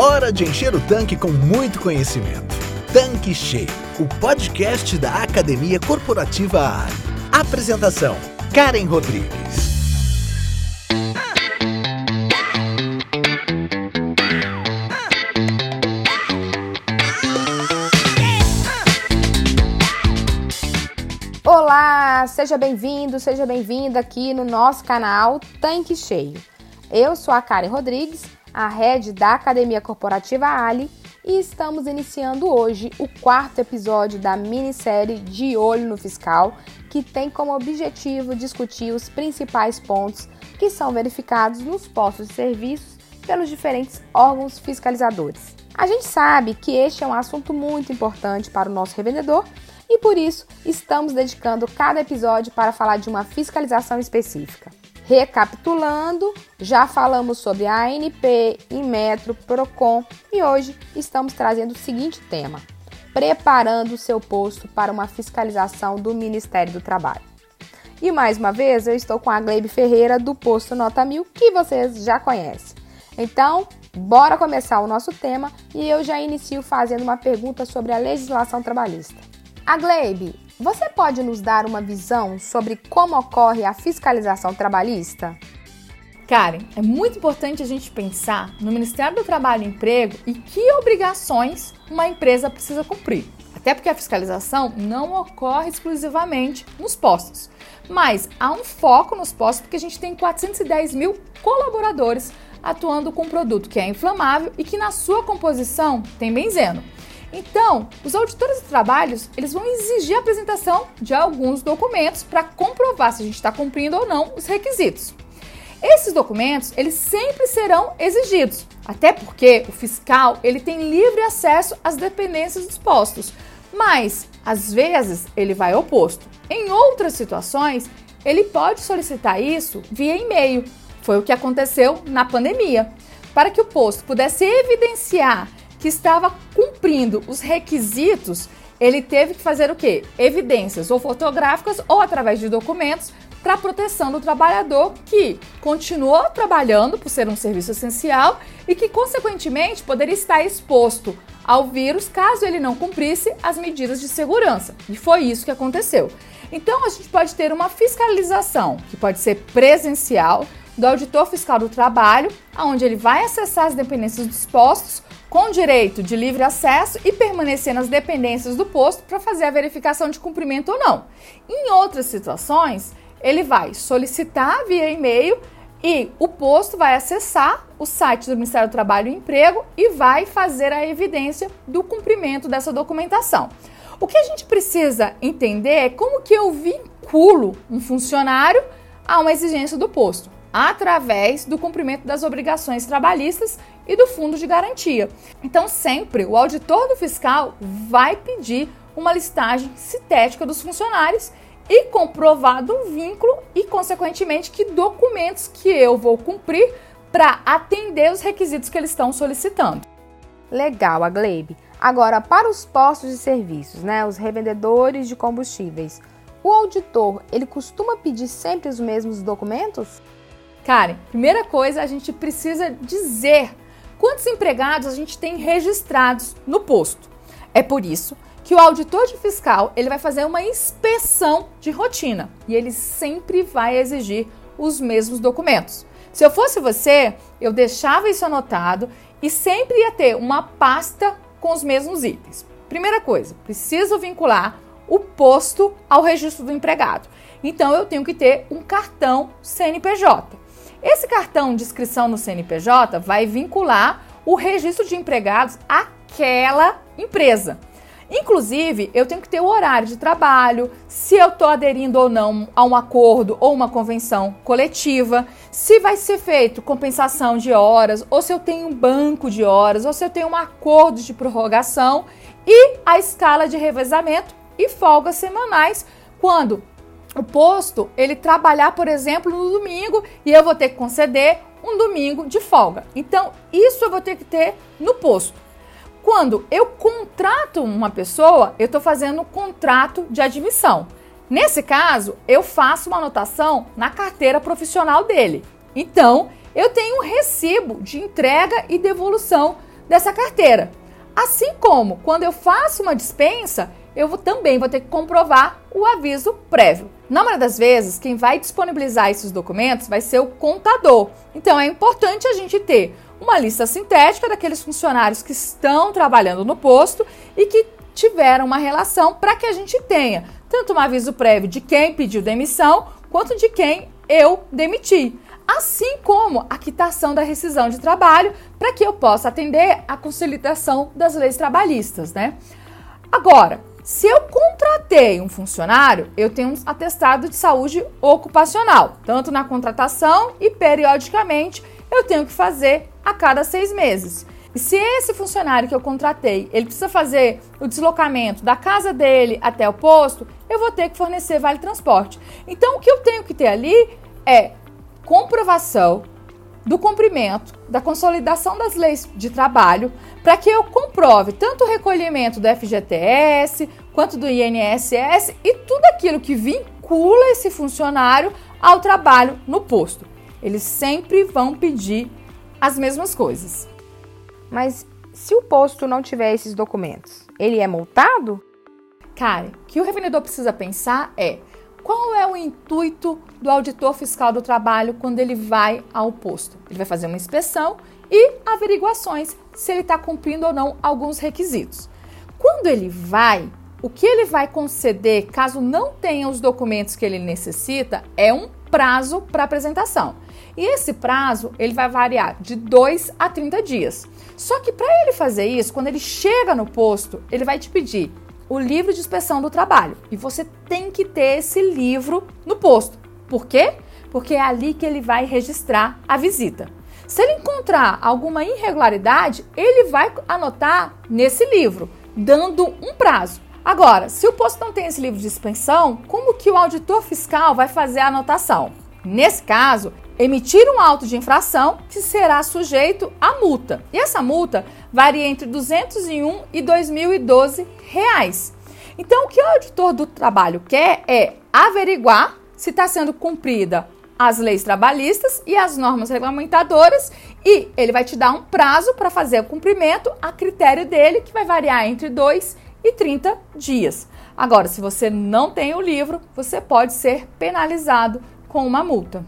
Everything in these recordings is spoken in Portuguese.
Hora de encher o tanque com muito conhecimento. Tanque Cheio, o podcast da Academia Corporativa Ali. Apresentação: Karen Rodrigues. Olá, seja bem-vindo, seja bem-vinda aqui no nosso canal Tanque Cheio. Eu sou a Karen Rodrigues, a head da Academia Corporativa Ali, e estamos iniciando hoje o quarto episódio da minissérie De Olho no Fiscal, que tem como objetivo discutir os principais pontos que são verificados nos postos de serviços pelos diferentes órgãos fiscalizadores. A gente sabe que este é um assunto muito importante para o nosso revendedor e por isso estamos dedicando cada episódio para falar de uma fiscalização específica. Recapitulando, já falamos sobre a ANP, Inmetro, Procon e hoje estamos trazendo o seguinte tema: preparando o seu posto para uma fiscalização do Ministério do Trabalho. E mais uma vez eu estou com a Gleibe Ferreira do posto Nota 1000, que vocês já conhecem. Então, bora começar o nosso tema e eu já inicio fazendo uma pergunta sobre a legislação trabalhista. A Gleibe, você pode nos dar uma visão sobre como ocorre a fiscalização trabalhista? Karen, é muito importante a gente pensar no Ministério do Trabalho e Emprego e que obrigações uma empresa precisa cumprir. Até porque a fiscalização não ocorre exclusivamente nos postos, mas há um foco nos postos porque a gente tem 410 mil colaboradores atuando com um produto que é inflamável e que na sua composição tem benzeno. Então, os auditores de trabalhos, eles vão exigir a apresentação de alguns documentos para comprovar se a gente está cumprindo ou não os requisitos. Esses documentos, eles sempre serão exigidos, até porque o fiscal, ele tem livre acesso às dependências dos postos, mas às vezes ele vai ao posto. Em outras situações, ele pode solicitar isso via e-mail. Foi o que aconteceu na pandemia. Para que o posto pudesse evidenciar que estava cumprindo os requisitos, ele teve que fazer o quê? Evidências ou fotográficas ou através de documentos para proteção do trabalhador que continuou trabalhando por ser um serviço essencial e que consequentemente poderia estar exposto ao vírus caso ele não cumprisse as medidas de segurança. E foi isso que aconteceu. Então a gente pode ter uma fiscalização que pode ser presencial do auditor fiscal do trabalho, onde ele vai acessar as dependências dos postos com direito de livre acesso e permanecer nas dependências do posto para fazer a verificação de cumprimento ou não. Em outras situações, ele vai solicitar via e-mail e o posto vai acessar o site do Ministério do Trabalho e Emprego e vai fazer a evidência do cumprimento dessa documentação. O que a gente precisa entender é como que eu vinculo um funcionário a uma exigência do posto através do cumprimento das obrigações trabalhistas e do fundo de garantia. Então, sempre o auditor do fiscal vai pedir uma listagem sintética dos funcionários e comprovado um vínculo e, consequentemente, que documentos que eu vou cumprir para atender os requisitos que eles estão solicitando. Legal, a Glebe. Agora, para os postos de serviços, né, os revendedores de combustíveis, o auditor, ele costuma pedir sempre os mesmos documentos? Karen, primeira coisa, a gente precisa dizer quantos empregados a gente tem registrados no posto. É por isso que o auditor de fiscal ele vai fazer uma inspeção de rotina e ele sempre vai exigir os mesmos documentos. Se eu fosse você, eu deixava isso anotado e sempre ia ter uma pasta com os mesmos itens. Primeira coisa, preciso vincular o posto ao registro do empregado. Então eu tenho que ter um cartão CNPJ. Esse cartão de inscrição no CNPJ vai vincular o registro de empregados àquela empresa. Inclusive, eu tenho que ter o horário de trabalho, se eu estou aderindo ou não a um acordo ou uma convenção coletiva, se vai ser feito compensação de horas, ou se eu tenho um banco de horas, ou se eu tenho um acordo de prorrogação e a escala de revezamento e folgas semanais quando o posto ele trabalhar, por exemplo, no domingo e eu vou ter que conceder um domingo de folga. Então, isso eu vou ter que ter no posto. Quando eu contrato uma pessoa, eu estou fazendo um contrato de admissão. Nesse caso, eu faço uma anotação na carteira profissional dele. Então, eu tenho um recibo de entrega e devolução dessa carteira. Assim como quando eu faço uma dispensa, eu vou, também vou ter que comprovar o aviso prévio. Na maioria das vezes, quem vai disponibilizar esses documentos vai ser o contador. Então é importante a gente ter uma lista sintética daqueles funcionários que estão trabalhando no posto e que tiveram uma relação para que a gente tenha tanto um aviso prévio de quem pediu demissão quanto de quem eu demiti. Assim como a quitação da rescisão de trabalho, para que eu possa atender a consolidação das leis trabalhistas, né? Agora, se eu contratei um funcionário, eu tenho um atestado de saúde ocupacional, tanto na contratação e periodicamente eu tenho que fazer a cada seis meses. E se esse funcionário que eu contratei, ele precisa fazer o deslocamento da casa dele até o posto, eu vou ter que fornecer vale transporte. Então o que eu tenho que ter ali é comprovação do cumprimento da consolidação das leis de trabalho para que eu comprove tanto o recolhimento do FGTS quanto do INSS e tudo aquilo que vincula esse funcionário ao trabalho no posto. Eles sempre vão pedir as mesmas coisas. Mas se o posto não tiver esses documentos, ele é multado? Karen, o que o revendedor precisa pensar é qual é o intuito do auditor fiscal do trabalho quando ele vai ao posto? Ele vai fazer uma inspeção e averiguações se ele está cumprindo ou não alguns requisitos. Quando ele vai, o que ele vai conceder, caso não tenha os documentos que ele necessita, é um prazo para apresentação. E esse prazo ele vai variar de 2 a 30 dias. Só que para ele fazer isso, quando ele chega no posto, ele vai te pedir o livro de inspeção do trabalho. E você tem que ter esse livro no posto. Por quê? Porque é ali que ele vai registrar a visita. Se ele encontrar alguma irregularidade, ele vai anotar nesse livro, dando um prazo. Agora, se o posto não tem esse livro de inspeção, como que o auditor fiscal vai fazer a anotação? Nesse caso, emitir um auto de infração que será sujeito a multa. E essa multa varia entre 201 e 2012 reais. Então, o que o auditor do trabalho quer é averiguar se está sendo cumprida as leis trabalhistas e as normas regulamentadoras e ele vai te dar um prazo para fazer o cumprimento a critério dele, que vai variar entre 2 e 30 dias. Agora, se você não tem o livro, você pode ser penalizado com uma multa.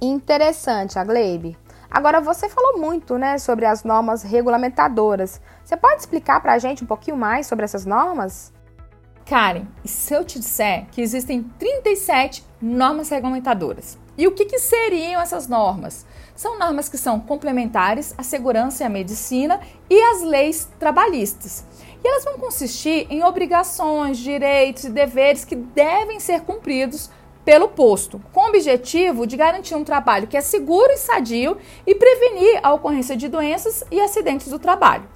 Interessante, a Glebe. Agora, você falou muito né, sobre as normas regulamentadoras. Você pode explicar para a gente um pouquinho mais sobre essas normas? Karen, e se eu te disser que existem 37 normas regulamentadoras? E o que, que seriam essas normas? São normas que são complementares à segurança e à medicina e às leis trabalhistas. E elas vão consistir em obrigações, direitos e deveres que devem ser cumpridos pelo posto, com o objetivo de garantir um trabalho que é seguro e sadio e prevenir a ocorrência de doenças e acidentes do trabalho.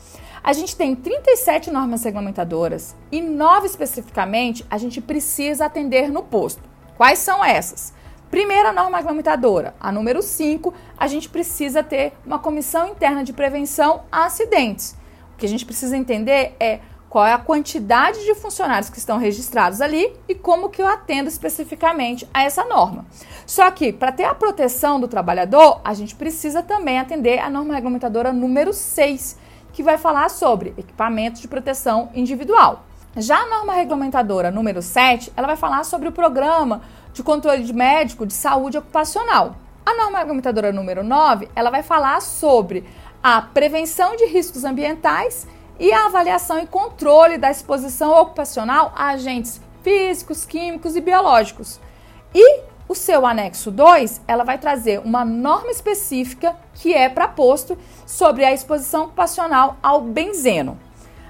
A gente tem 37 normas regulamentadoras e nove especificamente a gente precisa atender no posto. Quais são essas? Primeira norma regulamentadora, a número 5, a gente precisa ter uma comissão interna de prevenção a acidentes. O que a gente precisa entender é qual é a quantidade de funcionários que estão registrados ali e como que eu atendo especificamente a essa norma. Só que, para ter a proteção do trabalhador, a gente precisa também atender a norma regulamentadora número 6, que vai falar sobre equipamentos de proteção individual. Já a norma regulamentadora número 7, ela vai falar sobre o programa de controle de médico de saúde ocupacional. A norma regulamentadora número 9, ela vai falar sobre a prevenção de riscos ambientais e a avaliação e controle da exposição ocupacional a agentes físicos, químicos e biológicos. E o seu anexo 2, ela vai trazer uma norma específica que é para posto sobre a exposição ocupacional ao benzeno.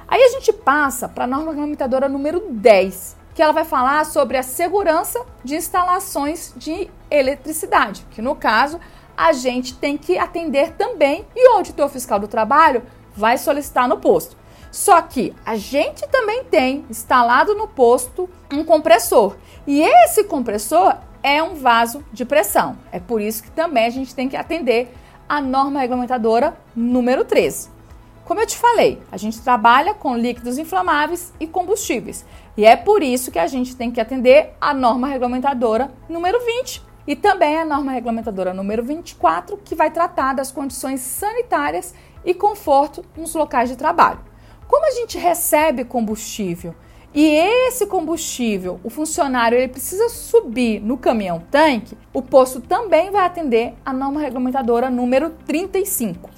Aí a gente passa para a norma regulamentadora número 10, que ela vai falar sobre a segurança de instalações de eletricidade, que no caso a gente tem que atender também e o auditor fiscal do trabalho vai solicitar no posto. Só que a gente também tem instalado no posto um compressor. E esse compressor é um vaso de pressão. É por isso que também a gente tem que atender a norma regulamentadora número 13. Como eu te falei, a gente trabalha com líquidos inflamáveis e combustíveis. E é por isso que a gente tem que atender a norma regulamentadora número 20, e também a norma regulamentadora número 24, que vai tratar das condições sanitárias e conforto nos locais de trabalho. Como a gente recebe combustível e esse combustível, o funcionário ele precisa subir no caminhão tanque, o posto também vai atender a norma regulamentadora número 35.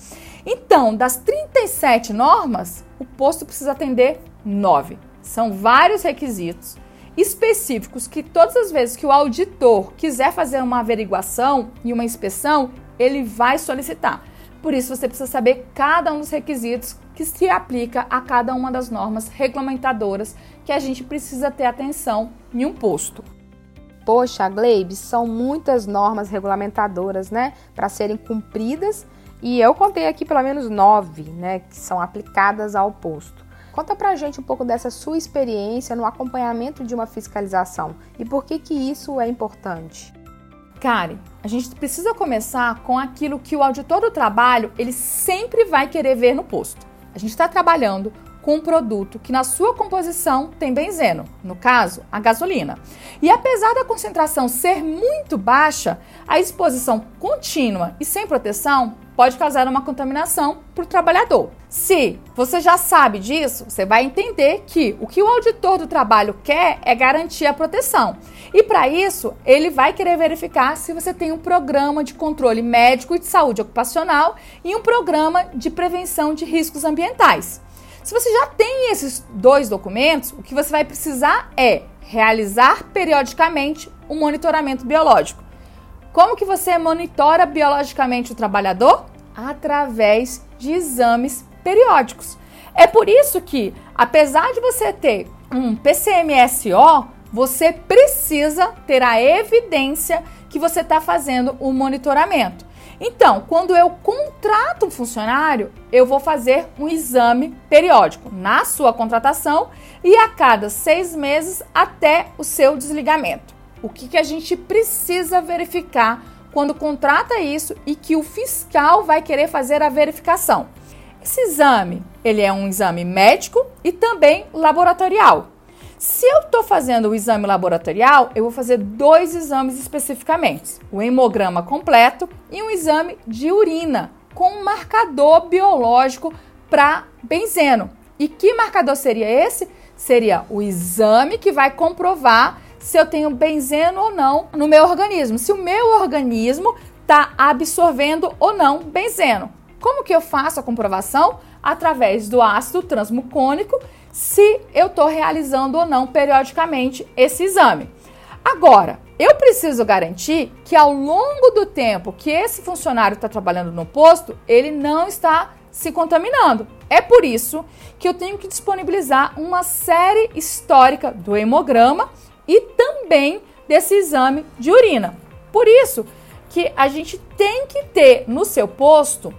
Então, das 37 normas, o posto precisa atender 9. São vários requisitos específicos que todas as vezes que o auditor quiser fazer uma averiguação e uma inspeção, ele vai solicitar. Por isso você precisa saber cada um dos requisitos que se aplica a cada uma das normas regulamentadoras que a gente precisa ter atenção em um posto. Poxa, Gleibes, são muitas normas regulamentadoras, né, para serem cumpridas e eu contei aqui pelo menos nove, né, que são aplicadas ao posto. Conta pra gente um pouco dessa sua experiência no acompanhamento de uma fiscalização e por que que isso é importante. Karen, a gente precisa começar com aquilo que o auditor do trabalho ele sempre vai querer ver no posto. A gente está trabalhando com um produto que na sua composição tem benzeno, no caso, a gasolina. E apesar da concentração ser muito baixa, a exposição contínua e sem proteção pode causar uma contaminação para o trabalhador. Se você já sabe disso, você vai entender que o que o auditor do trabalho quer é garantir a proteção. E para isso, ele vai querer verificar se você tem um programa de controle médico e de saúde ocupacional e um programa de prevenção de riscos ambientais. Se você já tem esses dois documentos, o que você vai precisar é realizar periodicamente um monitoramento biológico. Como que você monitora biologicamente o trabalhador? Através de exames periódicos. É por isso que, apesar de você ter um PCMSO, você precisa ter a evidência que você está fazendo o monitoramento. Então, quando eu contrato um funcionário, eu vou fazer um exame periódico na sua contratação e a cada seis meses até o seu desligamento o que, que a gente precisa verificar quando contrata isso e que o fiscal vai querer fazer a verificação. Esse exame, ele é um exame médico e também laboratorial. Se eu estou fazendo o exame laboratorial, eu vou fazer dois exames especificamente: o hemograma completo e um exame de urina com um marcador biológico para benzeno. E que marcador seria esse? Seria o exame que vai comprovar se eu tenho benzeno ou não no meu organismo, se o meu organismo está absorvendo ou não benzeno. Como que eu faço a comprovação? Através do ácido transmucônico, se eu estou realizando ou não periodicamente esse exame. Agora, eu preciso garantir que ao longo do tempo que esse funcionário está trabalhando no posto, ele não está se contaminando. É por isso que eu tenho que disponibilizar uma série histórica do hemograma e também desse exame de urina. Por isso que a gente tem que ter no seu posto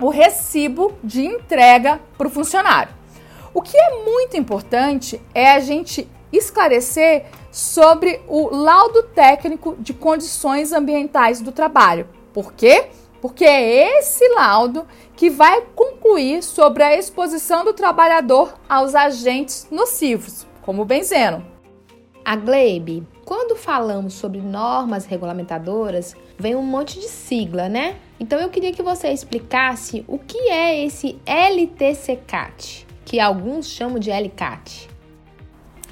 o recibo de entrega para o funcionário. O que é muito importante é a gente esclarecer sobre o laudo técnico de condições ambientais do trabalho. Por quê? Porque é esse laudo que vai concluir sobre a exposição do trabalhador aos agentes nocivos, como o benzeno. A Glebe, quando falamos sobre normas regulamentadoras, vem um monte de sigla, né? Então eu queria que você explicasse o que é esse LTCCAT, que alguns chamam de LCAT.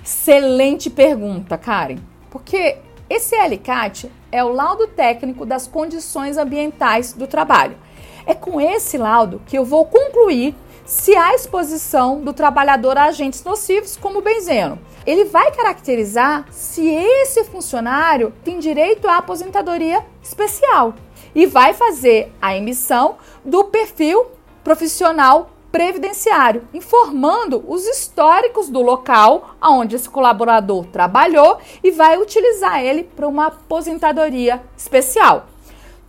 Excelente pergunta, Karen. Porque esse LCAT é o laudo técnico das condições ambientais do trabalho. É com esse laudo que eu vou concluir se há exposição do trabalhador a agentes nocivos como benzeno. Ele vai caracterizar se esse funcionário tem direito à aposentadoria especial e vai fazer a emissão do perfil profissional previdenciário, informando os históricos do local onde esse colaborador trabalhou e vai utilizar ele para uma aposentadoria especial.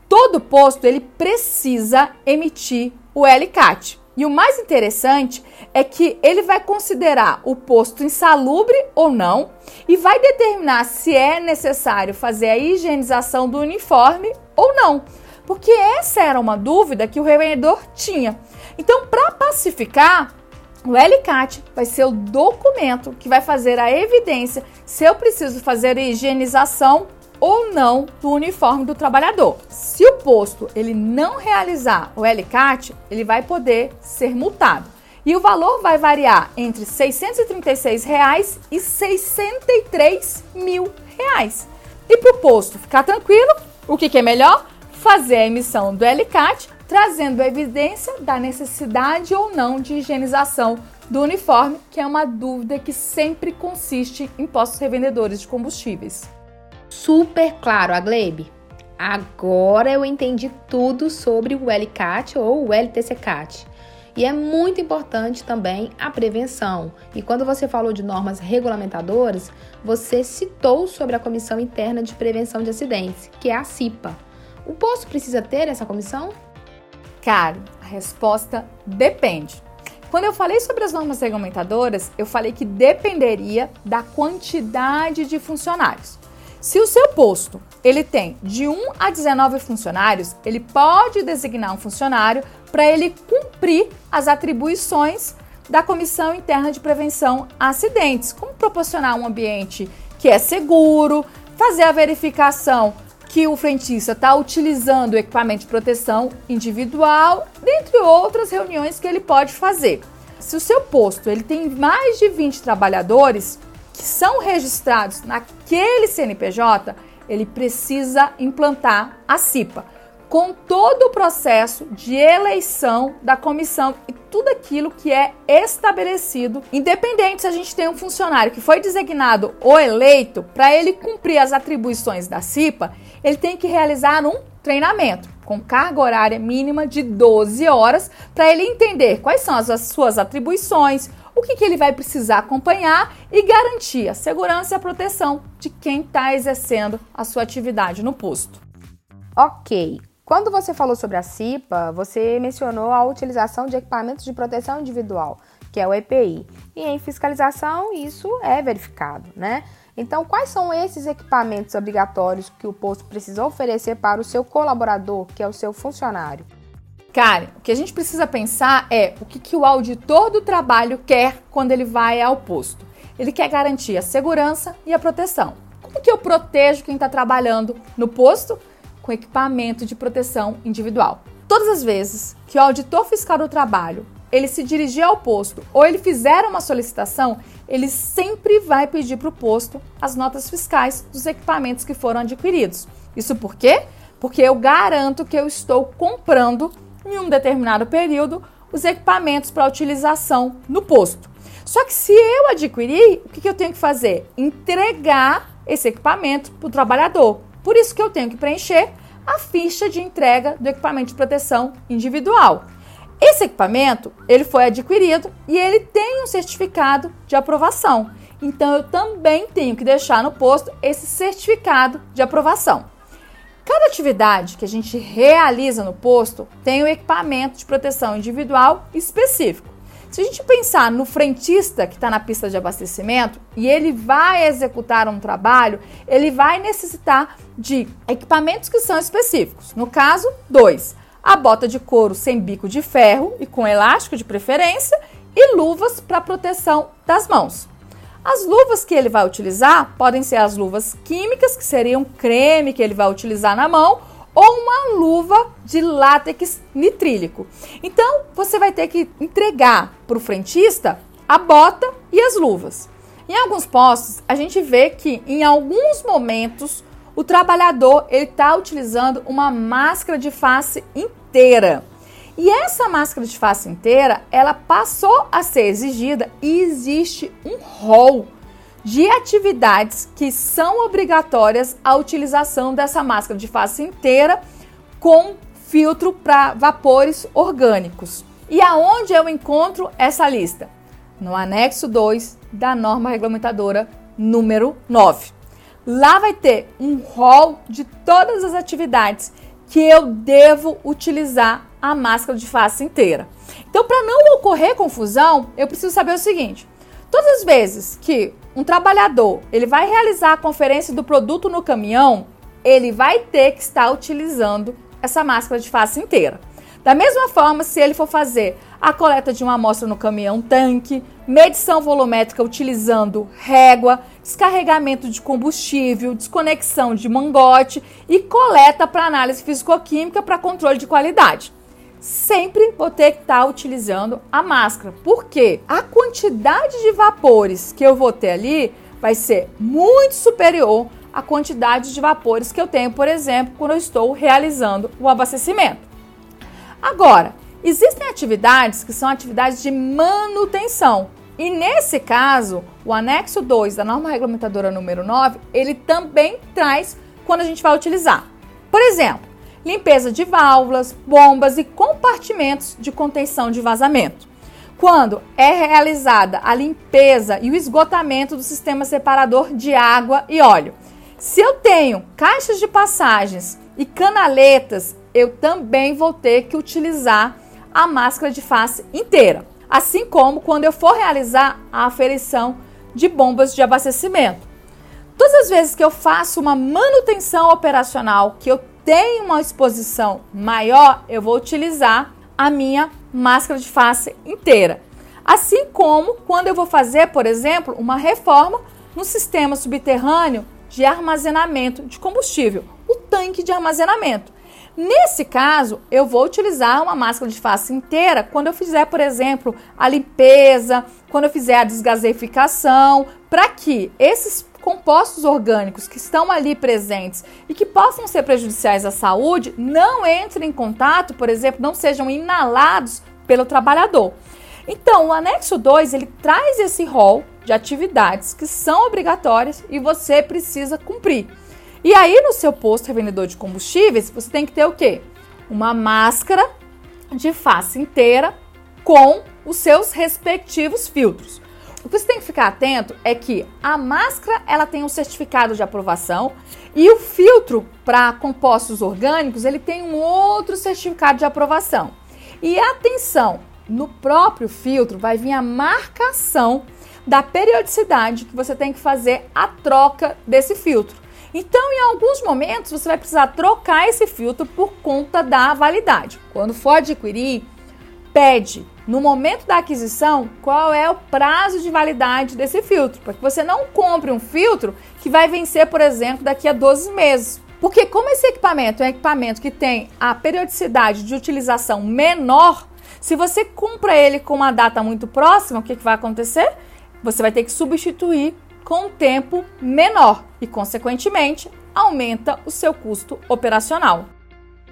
Todo posto ele precisa emitir o LCAT. E o mais interessante é que ele vai considerar o posto insalubre ou não e vai determinar se é necessário fazer a higienização do uniforme ou não. Porque essa era uma dúvida que o revendedor tinha. Então, para pacificar, o LCAT vai ser o documento que vai fazer a evidência se eu preciso fazer a higienização ou não do uniforme do trabalhador. Se o posto ele não realizar o LCAT, ele vai poder ser multado. E o valor vai variar entre 636 reais e 63 mil reais. E para o posto ficar tranquilo, o que, que é melhor? Fazer a emissão do LCAT, trazendo evidência da necessidade ou não de higienização do uniforme, que é uma dúvida que sempre consiste em postos revendedores de combustíveis. Super claro, a Glebe. Agora eu entendi tudo sobre o LCAT ou o LTCCAT. E é muito importante também a prevenção. E quando você falou de normas regulamentadoras, você citou sobre a Comissão Interna de Prevenção de Acidentes, que é a CIPA. O posto precisa ter essa comissão? Caro, a resposta depende. Quando eu falei sobre as normas regulamentadoras, eu falei que dependeria da quantidade de funcionários. Se o seu posto ele tem de 1 a 19 funcionários, ele pode designar um funcionário para ele cumprir as atribuições da Comissão Interna de Prevenção a Acidentes, como proporcionar um ambiente que é seguro, fazer a verificação que o frentista está utilizando o equipamento de proteção individual, dentre outras reuniões que ele pode fazer. Se o seu posto ele tem mais de 20 trabalhadores, que são registrados naquele CNPJ, ele precisa implantar a CIPA, com todo o processo de eleição da comissão e tudo aquilo que é estabelecido, independente se a gente tem um funcionário que foi designado ou eleito, para ele cumprir as atribuições da CIPA, ele tem que realizar um treinamento com carga horária mínima de 12 horas para ele entender quais são as suas atribuições, o que, que ele vai precisar acompanhar e garantir a segurança e a proteção de quem está exercendo a sua atividade no posto. Ok. Quando você falou sobre a CIPA, você mencionou a utilização de equipamentos de proteção individual, que é o EPI. E em fiscalização isso é verificado, né? Então, quais são esses equipamentos obrigatórios que o posto precisa oferecer para o seu colaborador, que é o seu funcionário? Karen, o que a gente precisa pensar é o que, que o auditor do trabalho quer quando ele vai ao posto. Ele quer garantir a segurança e a proteção. Como que eu protejo quem está trabalhando no posto? Com equipamento de proteção individual. Todas as vezes que o auditor fiscal do trabalho ele se dirigir ao posto ou ele fizer uma solicitação, ele sempre vai pedir para o posto as notas fiscais dos equipamentos que foram adquiridos. Isso por quê? Porque eu garanto que eu estou comprando em um determinado período, os equipamentos para utilização no posto. Só que se eu adquirir, o que, que eu tenho que fazer? Entregar esse equipamento para o trabalhador. Por isso que eu tenho que preencher a ficha de entrega do equipamento de proteção individual. Esse equipamento, ele foi adquirido e ele tem um certificado de aprovação. Então eu também tenho que deixar no posto esse certificado de aprovação. Cada atividade que a gente realiza no posto tem um equipamento de proteção individual específico. Se a gente pensar no frentista que está na pista de abastecimento e ele vai executar um trabalho, ele vai necessitar de equipamentos que são específicos. No caso, dois: a bota de couro sem bico de ferro e com elástico de preferência e luvas para proteção das mãos. As luvas que ele vai utilizar podem ser as luvas químicas, que seriam creme que ele vai utilizar na mão, ou uma luva de látex nitrílico. Então, você vai ter que entregar para o frentista a bota e as luvas. Em alguns postos, a gente vê que em alguns momentos o trabalhador ele está utilizando uma máscara de face inteira. E essa máscara de face inteira, ela passou a ser exigida e existe um rol de atividades que são obrigatórias a utilização dessa máscara de face inteira com filtro para vapores orgânicos. E aonde eu encontro essa lista? No anexo 2 da norma regulamentadora número 9. Lá vai ter um rol de todas as atividades que eu devo utilizar a máscara de face inteira. Então, para não ocorrer confusão, eu preciso saber o seguinte: todas as vezes que um trabalhador ele vai realizar a conferência do produto no caminhão, ele vai ter que estar utilizando essa máscara de face inteira. Da mesma forma, se ele for fazer a coleta de uma amostra no caminhão tanque, medição volumétrica utilizando régua, descarregamento de combustível, desconexão de mangote e coleta para análise físico-química para controle de qualidade. Sempre vou ter que estar tá utilizando a máscara, porque a quantidade de vapores que eu vou ter ali vai ser muito superior à quantidade de vapores que eu tenho, por exemplo, quando eu estou realizando o abastecimento. Agora, existem atividades que são atividades de manutenção. E nesse caso, o anexo 2 da norma regulamentadora número 9, ele também traz quando a gente vai utilizar. Por exemplo, limpeza de válvulas, bombas e compartimentos de contenção de vazamento. Quando é realizada a limpeza e o esgotamento do sistema separador de água e óleo. Se eu tenho caixas de passagens e canaletas, eu também vou ter que utilizar a máscara de face inteira. Assim como quando eu for realizar a aferição de bombas de abastecimento. Todas as vezes que eu faço uma manutenção operacional, que eu tenho uma exposição maior, eu vou utilizar a minha máscara de face inteira. Assim como quando eu vou fazer, por exemplo, uma reforma no sistema subterrâneo de armazenamento de combustível, o tanque de armazenamento. Nesse caso, eu vou utilizar uma máscara de face inteira quando eu fizer, por exemplo, a limpeza, quando eu fizer a desgaseificação, para que esses compostos orgânicos que estão ali presentes e que possam ser prejudiciais à saúde não entrem em contato, por exemplo, não sejam inalados pelo trabalhador. Então, o anexo 2, ele traz esse rol de atividades que são obrigatórias e você precisa cumprir. E aí, no seu posto revendedor de combustíveis, você tem que ter o quê? Uma máscara de face inteira com os seus respectivos filtros. O que você tem que ficar atento é que a máscara ela tem um certificado de aprovação e o filtro para compostos orgânicos ele tem um outro certificado de aprovação. E atenção, no próprio filtro vai vir a marcação da periodicidade que você tem que fazer a troca desse filtro. Então, em alguns momentos, você vai precisar trocar esse filtro por conta da validade. Quando for adquirir, pede no momento da aquisição qual é o prazo de validade desse filtro, para que você não compre um filtro que vai vencer, por exemplo, daqui a 12 meses. Porque como esse equipamento é um equipamento que tem a periodicidade de utilização menor, se você compra ele com uma data muito próxima, o que, que vai acontecer? Você vai ter que substituir com um tempo menor e, consequentemente, aumenta o seu custo operacional.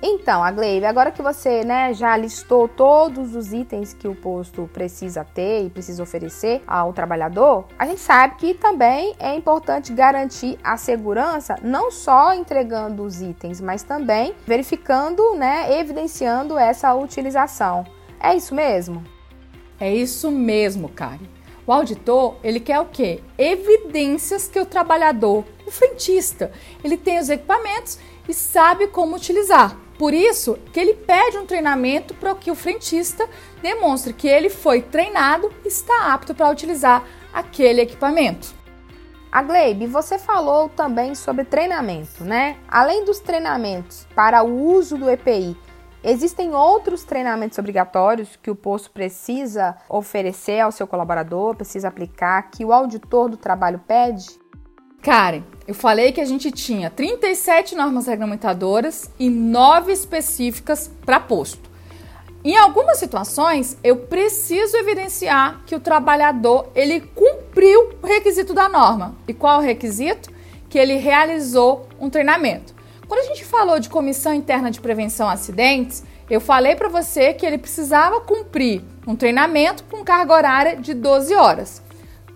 Então, a Gleive, agora que você né, já listou todos os itens que o posto precisa ter e precisa oferecer ao trabalhador, a gente sabe que também é importante garantir a segurança, não só entregando os itens, mas também verificando, né, evidenciando essa utilização. É isso mesmo? É isso mesmo, Kari. O auditor, ele quer o quê? Evidências que o trabalhador, o frentista, ele tem os equipamentos e sabe como utilizar. Por isso que ele pede um treinamento para que o frentista demonstre que ele foi treinado e está apto para utilizar aquele equipamento. A você falou também sobre treinamento, né? Além dos treinamentos para o uso do EPI, Existem outros treinamentos obrigatórios que o posto precisa oferecer ao seu colaborador, precisa aplicar, que o auditor do trabalho pede? Karen, eu falei que a gente tinha 37 normas regulamentadoras e 9 específicas para posto. Em algumas situações, eu preciso evidenciar que o trabalhador ele cumpriu o requisito da norma. E qual é o requisito? Que ele realizou um treinamento. Quando a gente falou de comissão interna de prevenção a acidentes, eu falei para você que ele precisava cumprir um treinamento com carga horária de 12 horas.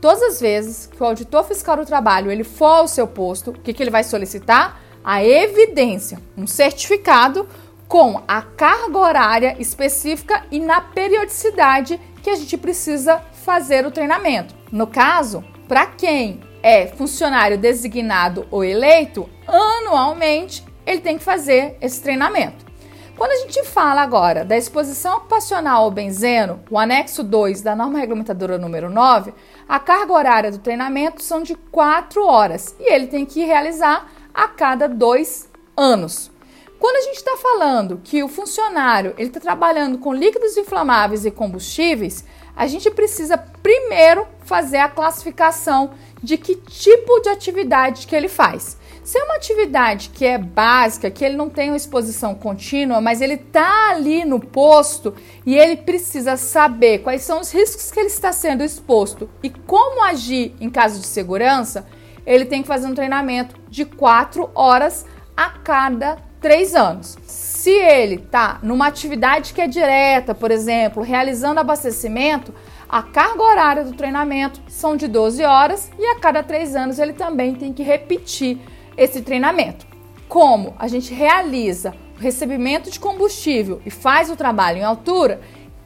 Todas as vezes que o auditor fiscal do trabalho ele for ao seu posto, o que, que ele vai solicitar? A evidência, um certificado com a carga horária específica e na periodicidade que a gente precisa fazer o treinamento. No caso, para quem é funcionário designado ou eleito, anualmente ele tem que fazer esse treinamento. Quando a gente fala agora da exposição ocupacional ao benzeno, o anexo 2 da norma regulamentadora número 9, a carga horária do treinamento são de 4 horas e ele tem que realizar a cada dois anos. Quando a gente está falando que o funcionário ele está trabalhando com líquidos inflamáveis e combustíveis, a gente precisa primeiro fazer a classificação de que tipo de atividade que ele faz. Se é uma atividade que é básica, que ele não tem uma exposição contínua, mas ele está ali no posto e ele precisa saber quais são os riscos que ele está sendo exposto e como agir em caso de segurança, ele tem que fazer um treinamento de 4 horas a cada 3 anos. Se ele está numa atividade que é direta, por exemplo, realizando abastecimento, a carga horária do treinamento são de 12 horas e a cada 3 anos ele também tem que repetir esse treinamento. Como a gente realiza o recebimento de combustível e faz o trabalho em altura,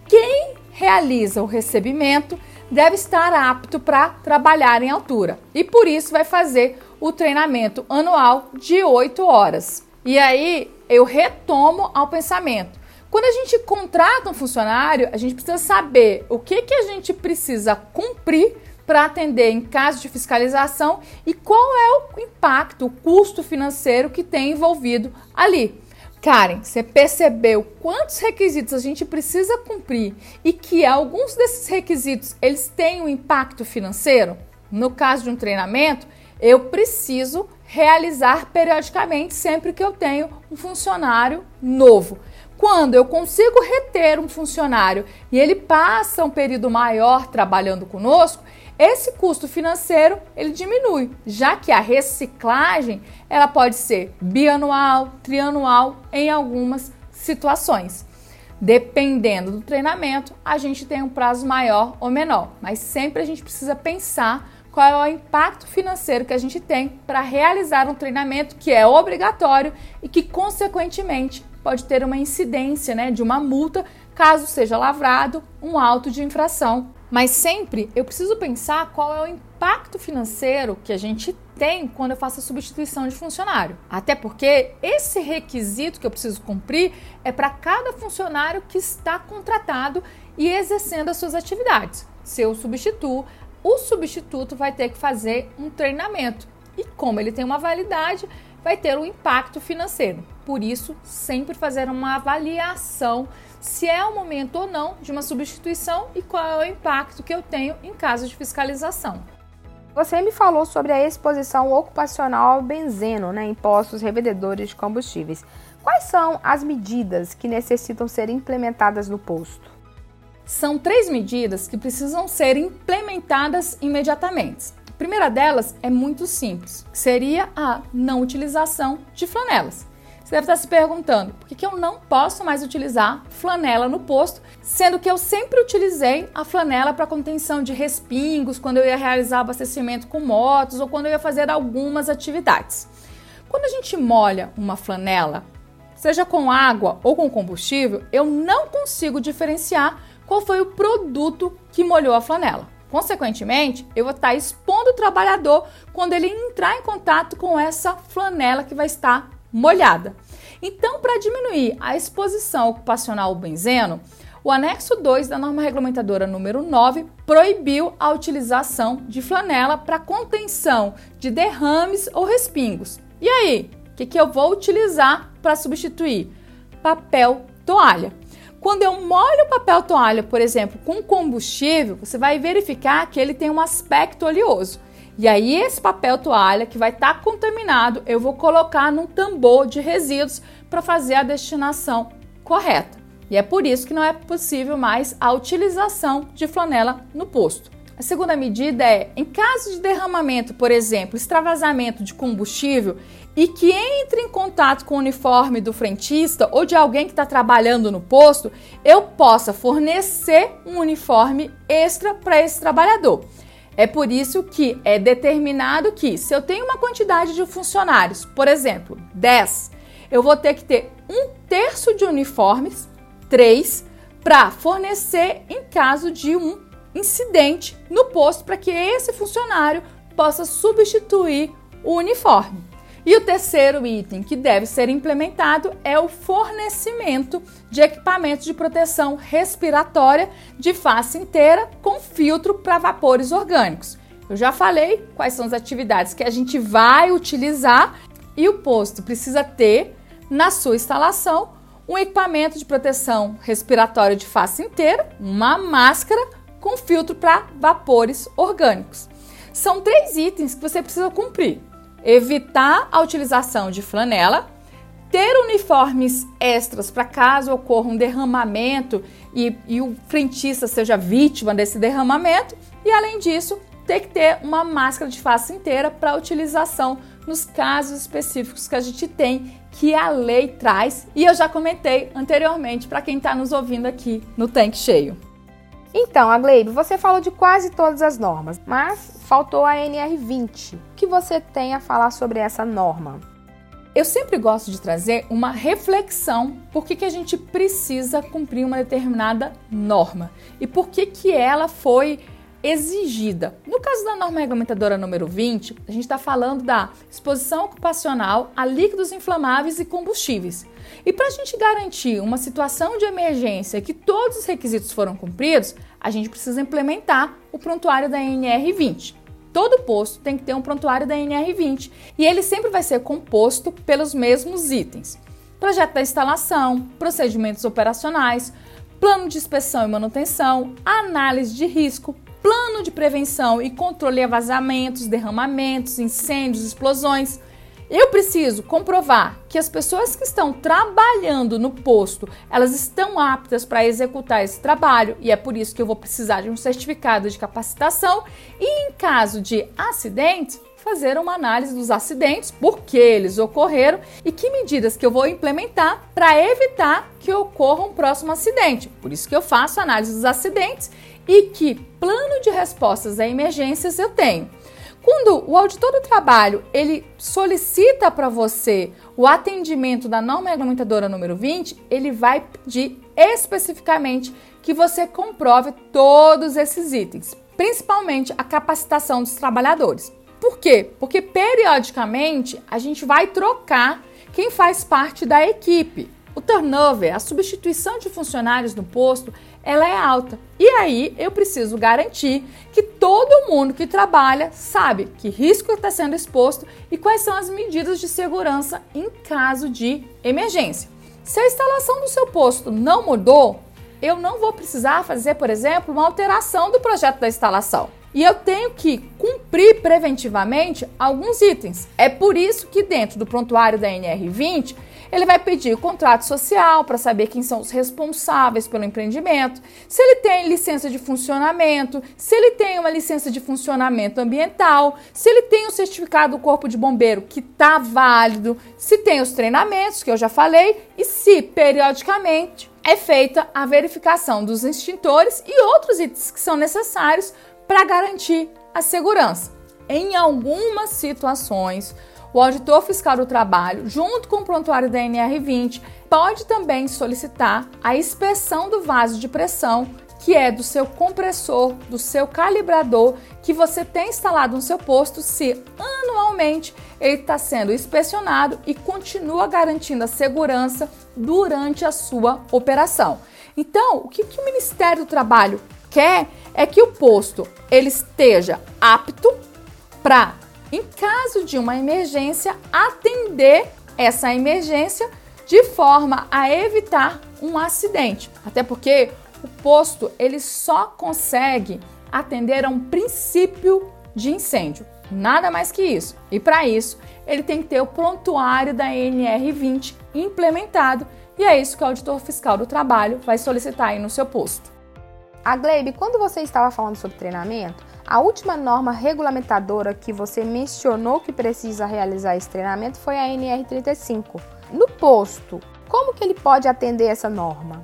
quem realiza o recebimento deve estar apto para trabalhar em altura e por isso vai fazer o treinamento anual de 8 horas. E aí eu retomo ao pensamento. Quando a gente contrata um funcionário, a gente precisa saber o que, que a gente precisa cumprir para atender em caso de fiscalização e qual é o impacto, o custo financeiro que tem envolvido ali. Karen, você percebeu quantos requisitos a gente precisa cumprir e que alguns desses requisitos eles têm um impacto financeiro? No caso de um treinamento, eu preciso realizar periodicamente sempre que eu tenho um funcionário novo. Quando eu consigo reter um funcionário e ele passa um período maior trabalhando conosco, esse custo financeiro ele diminui, já que a reciclagem ela pode ser bianual, trianual em algumas situações. Dependendo do treinamento, a gente tem um prazo maior ou menor, mas sempre a gente precisa pensar qual é o impacto financeiro que a gente tem para realizar um treinamento que é obrigatório e que, consequentemente, pode ter uma incidência né, de uma multa caso seja lavrado um auto de infração mas sempre eu preciso pensar qual é o impacto financeiro que a gente tem quando eu faço a substituição de funcionário. Até porque esse requisito que eu preciso cumprir é para cada funcionário que está contratado e exercendo as suas atividades. Se eu substituo, o substituto vai ter que fazer um treinamento. E como ele tem uma validade, vai ter um impacto financeiro. Por isso, sempre fazer uma avaliação se é o momento ou não de uma substituição e qual é o impacto que eu tenho em caso de fiscalização. Você me falou sobre a exposição ocupacional ao benzeno né, em postos revendedores de combustíveis. Quais são as medidas que necessitam ser implementadas no posto? São três medidas que precisam ser implementadas imediatamente. A primeira delas é muito simples, seria a não utilização de flanelas. Você deve estar se perguntando por que, que eu não posso mais utilizar flanela no posto, sendo que eu sempre utilizei a flanela para contenção de respingos, quando eu ia realizar abastecimento com motos ou quando eu ia fazer algumas atividades. Quando a gente molha uma flanela, seja com água ou com combustível, eu não consigo diferenciar qual foi o produto que molhou a flanela. Consequentemente, eu vou estar expondo o trabalhador quando ele entrar em contato com essa flanela que vai estar molhada. Então, para diminuir a exposição ocupacional ao benzeno, o anexo 2 da norma regulamentadora número 9 proibiu a utilização de flanela para contenção de derrames ou respingos. E aí, o que, que eu vou utilizar para substituir? Papel toalha. Quando eu molho o papel toalha, por exemplo, com combustível, você vai verificar que ele tem um aspecto oleoso. E aí esse papel toalha que vai estar tá contaminado, eu vou colocar num tambor de resíduos para fazer a destinação correta. E é por isso que não é possível mais a utilização de flanela no posto. A segunda medida é, em caso de derramamento, por exemplo, extravasamento de combustível e que entre em contato com o uniforme do frentista ou de alguém que está trabalhando no posto, eu possa fornecer um uniforme extra para esse trabalhador. É por isso que é determinado que, se eu tenho uma quantidade de funcionários, por exemplo, 10, eu vou ter que ter um terço de uniformes, 3, para fornecer em caso de um incidente no posto, para que esse funcionário possa substituir o uniforme. E o terceiro item que deve ser implementado é o fornecimento de equipamentos de proteção respiratória de face inteira com filtro para vapores orgânicos. Eu já falei quais são as atividades que a gente vai utilizar e o posto precisa ter na sua instalação um equipamento de proteção respiratória de face inteira, uma máscara com filtro para vapores orgânicos. São três itens que você precisa cumprir: evitar a utilização de flanela, ter uniformes extras para caso ocorra um derramamento e, e, o frentista seja vítima desse derramamento, e além disso, ter que ter uma máscara de face inteira para utilização nos casos específicos que a gente tem que a lei traz e eu já comentei anteriormente para quem está nos ouvindo aqui no Tanque Cheio. Então, Agleibe, você falou de quase todas as normas, mas faltou a NR20. O que você tem a falar sobre essa norma? Eu sempre gosto de trazer uma reflexão por que, que a gente precisa cumprir uma determinada norma e por que, que ela foi exigida. No caso da norma regulamentadora número 20, a gente está falando da exposição ocupacional a líquidos inflamáveis e combustíveis. E para a gente garantir uma situação de emergência que todos os requisitos foram cumpridos, a gente precisa implementar o prontuário da NR20. Todo posto tem que ter um prontuário da NR20 e ele sempre vai ser composto pelos mesmos itens: projeto da instalação, procedimentos operacionais, plano de inspeção e manutenção, análise de risco, plano de prevenção e controle a vazamentos, derramamentos, incêndios, explosões. Eu preciso comprovar que as pessoas que estão trabalhando no posto, elas estão aptas para executar esse trabalho e é por isso que eu vou precisar de um certificado de capacitação e em caso de acidente, fazer uma análise dos acidentes, por que eles ocorreram e que medidas que eu vou implementar para evitar que ocorra um próximo acidente. Por isso que eu faço análise dos acidentes e que plano de respostas a emergências eu tenho. Quando o auditor do trabalho ele solicita para você o atendimento da norma regulamentadora número 20, ele vai pedir especificamente que você comprove todos esses itens, principalmente a capacitação dos trabalhadores. Por quê? Porque periodicamente a gente vai trocar quem faz parte da equipe. O turnover, a substituição de funcionários no posto, ela é alta. E aí eu preciso garantir que todo mundo que trabalha sabe que risco está sendo exposto e quais são as medidas de segurança em caso de emergência. Se a instalação do seu posto não mudou, eu não vou precisar fazer, por exemplo, uma alteração do projeto da instalação. E eu tenho que cumprir preventivamente alguns itens. É por isso que dentro do prontuário da NR20 ele vai pedir o contrato social para saber quem são os responsáveis pelo empreendimento, se ele tem licença de funcionamento, se ele tem uma licença de funcionamento ambiental, se ele tem o certificado do Corpo de Bombeiro que está válido, se tem os treinamentos que eu já falei e se periodicamente é feita a verificação dos extintores e outros itens que são necessários para garantir a segurança. Em algumas situações, o auditor fiscal do trabalho, junto com o prontuário da NR20, pode também solicitar a inspeção do vaso de pressão, que é do seu compressor, do seu calibrador que você tem instalado no seu posto, se anualmente ele está sendo inspecionado e continua garantindo a segurança durante a sua operação. Então, o que, que o Ministério do Trabalho quer é que o posto ele esteja apto para, em caso de uma emergência, atender essa emergência de forma a evitar um acidente. Até porque o posto ele só consegue atender a um princípio de incêndio, nada mais que isso. E para isso, ele tem que ter o prontuário da NR20 implementado, e é isso que o auditor fiscal do trabalho vai solicitar aí no seu posto. A Gleibe, quando você estava falando sobre treinamento, a última norma regulamentadora que você mencionou que precisa realizar esse treinamento foi a NR35. No posto, como que ele pode atender essa norma?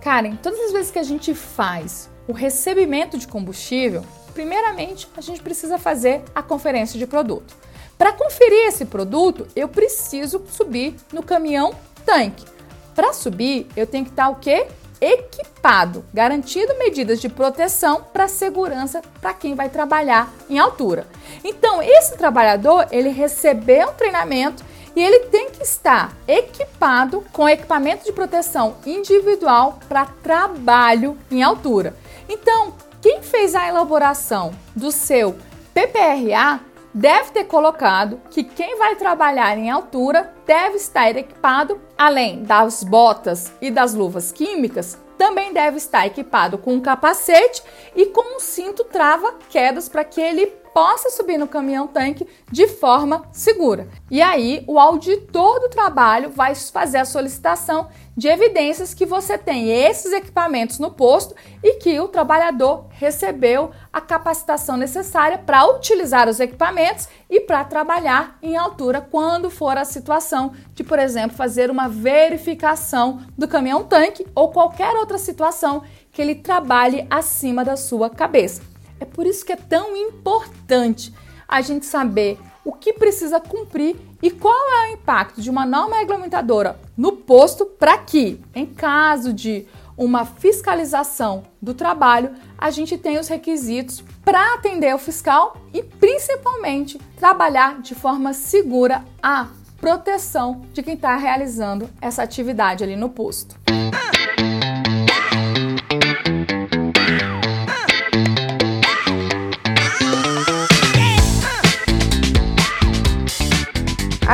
Karen, todas as vezes que a gente faz o recebimento de combustível, primeiramente a gente precisa fazer a conferência de produto. Para conferir esse produto, eu preciso subir no caminhão tanque. Para subir, eu tenho que estar o quê? Equipado, garantindo medidas de proteção para segurança para quem vai trabalhar em altura. Então, esse trabalhador, ele recebeu um treinamento e ele tem que estar equipado com equipamento de proteção individual para trabalho em altura. Então, quem fez a elaboração do seu PPRA deve ter colocado que quem vai trabalhar em altura deve estar equipado, além das botas e das luvas químicas, também deve estar equipado com um capacete e com um cinto trava-quedas para que ele possa subir no caminhão tanque de forma segura. E aí, o auditor do trabalho vai fazer a solicitação de evidências que você tem esses equipamentos no posto e que o trabalhador recebeu a capacitação necessária para utilizar os equipamentos e para trabalhar em altura quando for a situação de, por exemplo, fazer uma verificação do caminhão tanque ou qualquer outra situação que ele trabalhe acima da sua cabeça. É por isso que é tão importante a gente saber o que precisa cumprir e qual é o impacto de uma norma regulamentadora no posto para que, em caso de uma fiscalização do trabalho, a gente tenha os requisitos para atender o fiscal e principalmente trabalhar de forma segura a proteção de quem está realizando essa atividade ali no posto.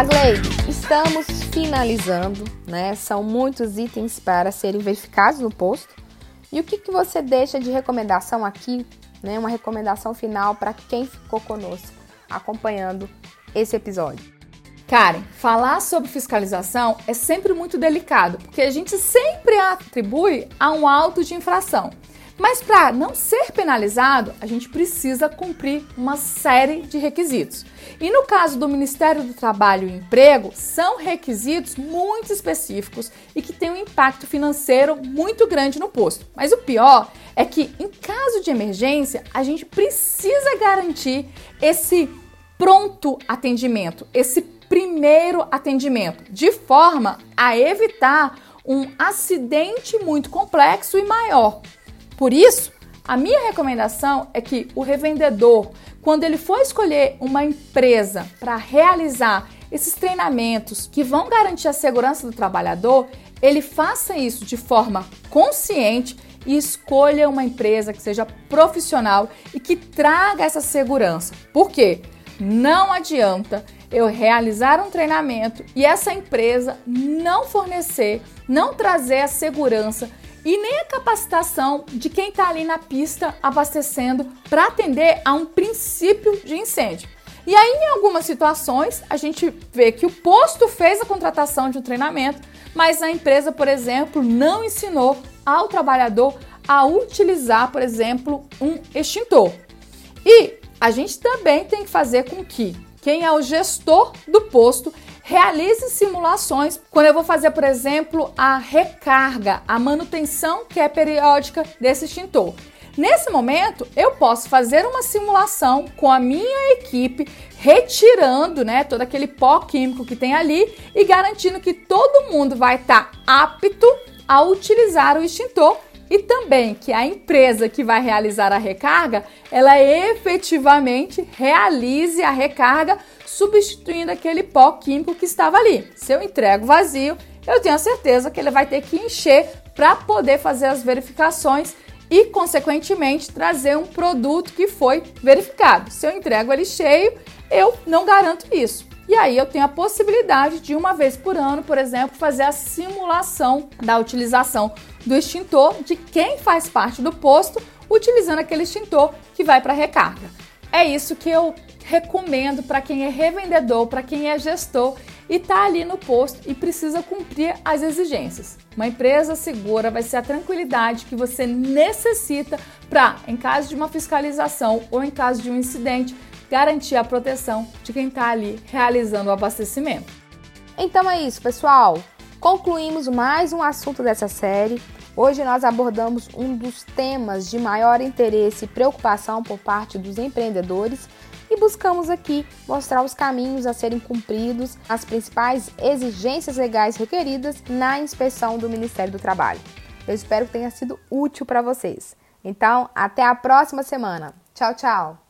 Agleide, estamos finalizando, né? São muitos itens para serem verificados no posto. E o que, que você deixa de recomendação aqui, né? Uma recomendação final para quem ficou conosco acompanhando esse episódio. Karen, falar sobre fiscalização é sempre muito delicado, porque a gente sempre atribui a um auto de infração. Mas para não ser penalizado, a gente precisa cumprir uma série de requisitos. E no caso do Ministério do Trabalho e Emprego, são requisitos muito específicos e que têm um impacto financeiro muito grande no posto. Mas o pior é que, em caso de emergência, a gente precisa garantir esse pronto atendimento, esse primeiro atendimento, de forma a evitar um acidente muito complexo e maior. Por isso, a minha recomendação é que o revendedor, quando ele for escolher uma empresa para realizar esses treinamentos que vão garantir a segurança do trabalhador, ele faça isso de forma consciente e escolha uma empresa que seja profissional e que traga essa segurança. Por quê? Não adianta eu realizar um treinamento e essa empresa não fornecer, não trazer a segurança e nem a capacitação de quem está ali na pista abastecendo para atender a um princípio de incêndio. E aí, em algumas situações, a gente vê que o posto fez a contratação de um treinamento, mas a empresa, por exemplo, não ensinou ao trabalhador a utilizar, por exemplo, um extintor. E a gente também tem que fazer com que quem é o gestor do posto Realize simulações quando eu vou fazer, por exemplo, a recarga, a manutenção que é periódica desse extintor. Nesse momento, eu posso fazer uma simulação com a minha equipe, retirando né, todo aquele pó químico que tem ali e garantindo que todo mundo vai estar tá apto a utilizar o extintor e também que a empresa que vai realizar a recarga, ela efetivamente realize a recarga substituindo aquele pó químico que estava ali. Se eu entrego vazio, eu tenho a certeza que ele vai ter que encher para poder fazer as verificações e, consequentemente, trazer um produto que foi verificado. Se eu entrego ele cheio, eu não garanto isso. E aí eu tenho a possibilidade de uma vez por ano, por exemplo, fazer a simulação da utilização do extintor de quem faz parte do posto utilizando aquele extintor que vai para recarga. É isso que eu recomendo para quem é revendedor, para quem é gestor e está ali no posto e precisa cumprir as exigências. Uma empresa segura vai ser a tranquilidade que você necessita para, em caso de uma fiscalização ou em caso de um incidente, garantir a proteção de quem está ali realizando o abastecimento. Então é isso, pessoal. Concluímos mais um assunto dessa série. Hoje nós abordamos um dos temas de maior interesse e preocupação por parte dos empreendedores e buscamos aqui mostrar os caminhos a serem cumpridos, as principais exigências legais requeridas na inspeção do Ministério do Trabalho. Eu espero que tenha sido útil para vocês. Então, até a próxima semana. Tchau, tchau!